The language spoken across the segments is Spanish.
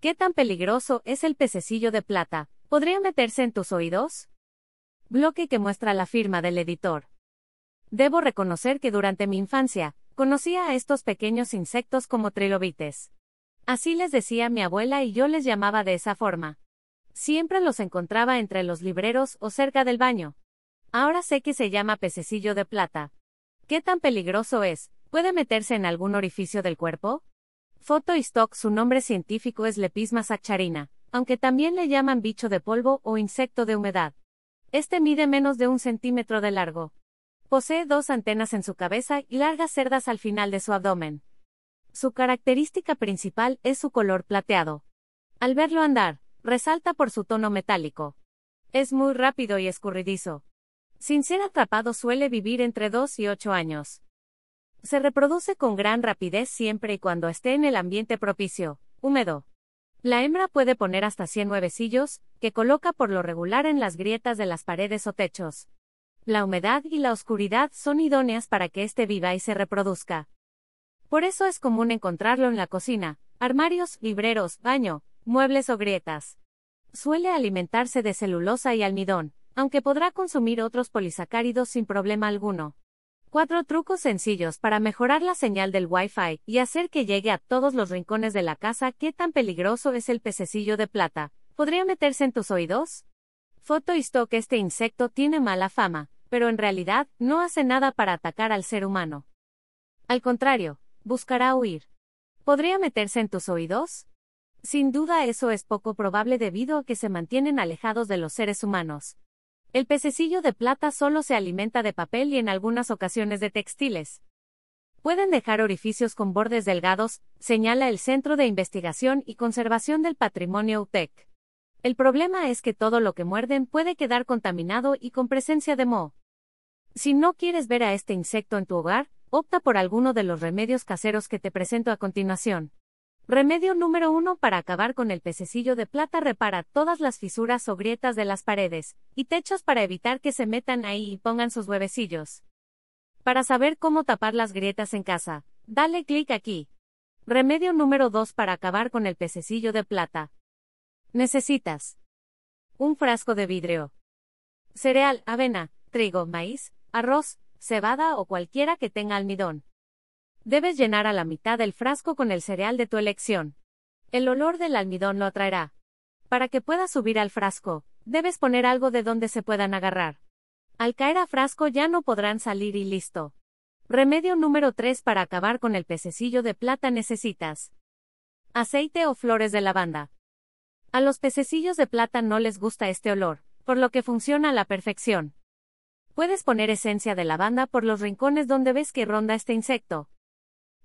¿Qué tan peligroso es el pececillo de plata? ¿Podría meterse en tus oídos? Bloque que muestra la firma del editor. Debo reconocer que durante mi infancia, conocía a estos pequeños insectos como trilobites. Así les decía mi abuela y yo les llamaba de esa forma. Siempre los encontraba entre los libreros o cerca del baño. Ahora sé que se llama pececillo de plata. ¿Qué tan peligroso es? ¿Puede meterse en algún orificio del cuerpo? Foto y stock Su nombre científico es Lepisma sacharina, aunque también le llaman bicho de polvo o insecto de humedad. Este mide menos de un centímetro de largo. Posee dos antenas en su cabeza y largas cerdas al final de su abdomen. Su característica principal es su color plateado. Al verlo andar, resalta por su tono metálico. Es muy rápido y escurridizo. Sin ser atrapado suele vivir entre 2 y 8 años. Se reproduce con gran rapidez siempre y cuando esté en el ambiente propicio, húmedo. La hembra puede poner hasta 100 huevecillos, que coloca por lo regular en las grietas de las paredes o techos. La humedad y la oscuridad son idóneas para que éste viva y se reproduzca. Por eso es común encontrarlo en la cocina, armarios, libreros, baño, muebles o grietas. Suele alimentarse de celulosa y almidón, aunque podrá consumir otros polisacáridos sin problema alguno. Cuatro trucos sencillos para mejorar la señal del Wi-Fi y hacer que llegue a todos los rincones de la casa. ¿Qué tan peligroso es el pececillo de plata? ¿Podría meterse en tus oídos? Foto y stock Este insecto tiene mala fama, pero en realidad no hace nada para atacar al ser humano. Al contrario, buscará huir. ¿Podría meterse en tus oídos? Sin duda eso es poco probable debido a que se mantienen alejados de los seres humanos. El pececillo de plata solo se alimenta de papel y en algunas ocasiones de textiles. Pueden dejar orificios con bordes delgados, señala el Centro de Investigación y Conservación del Patrimonio UTEC. El problema es que todo lo que muerden puede quedar contaminado y con presencia de moho. Si no quieres ver a este insecto en tu hogar, opta por alguno de los remedios caseros que te presento a continuación. Remedio número 1 para acabar con el pececillo de plata repara todas las fisuras o grietas de las paredes y techos para evitar que se metan ahí y pongan sus huevecillos. Para saber cómo tapar las grietas en casa, dale clic aquí. Remedio número 2 para acabar con el pececillo de plata. Necesitas un frasco de vidrio, cereal, avena, trigo, maíz, arroz, cebada o cualquiera que tenga almidón. Debes llenar a la mitad del frasco con el cereal de tu elección. El olor del almidón lo atraerá. Para que puedas subir al frasco, debes poner algo de donde se puedan agarrar. Al caer a frasco ya no podrán salir y listo. Remedio número 3 para acabar con el pececillo de plata necesitas aceite o flores de lavanda. A los pececillos de plata no les gusta este olor, por lo que funciona a la perfección. Puedes poner esencia de lavanda por los rincones donde ves que ronda este insecto.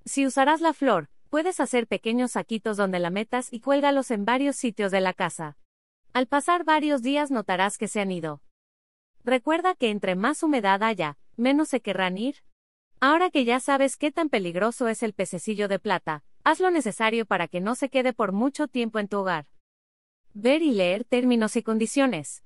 Si usarás la flor, puedes hacer pequeños saquitos donde la metas y cuélgalos en varios sitios de la casa. Al pasar varios días notarás que se han ido. Recuerda que entre más humedad haya, menos se querrán ir. Ahora que ya sabes qué tan peligroso es el pececillo de plata, haz lo necesario para que no se quede por mucho tiempo en tu hogar. Ver y leer términos y condiciones.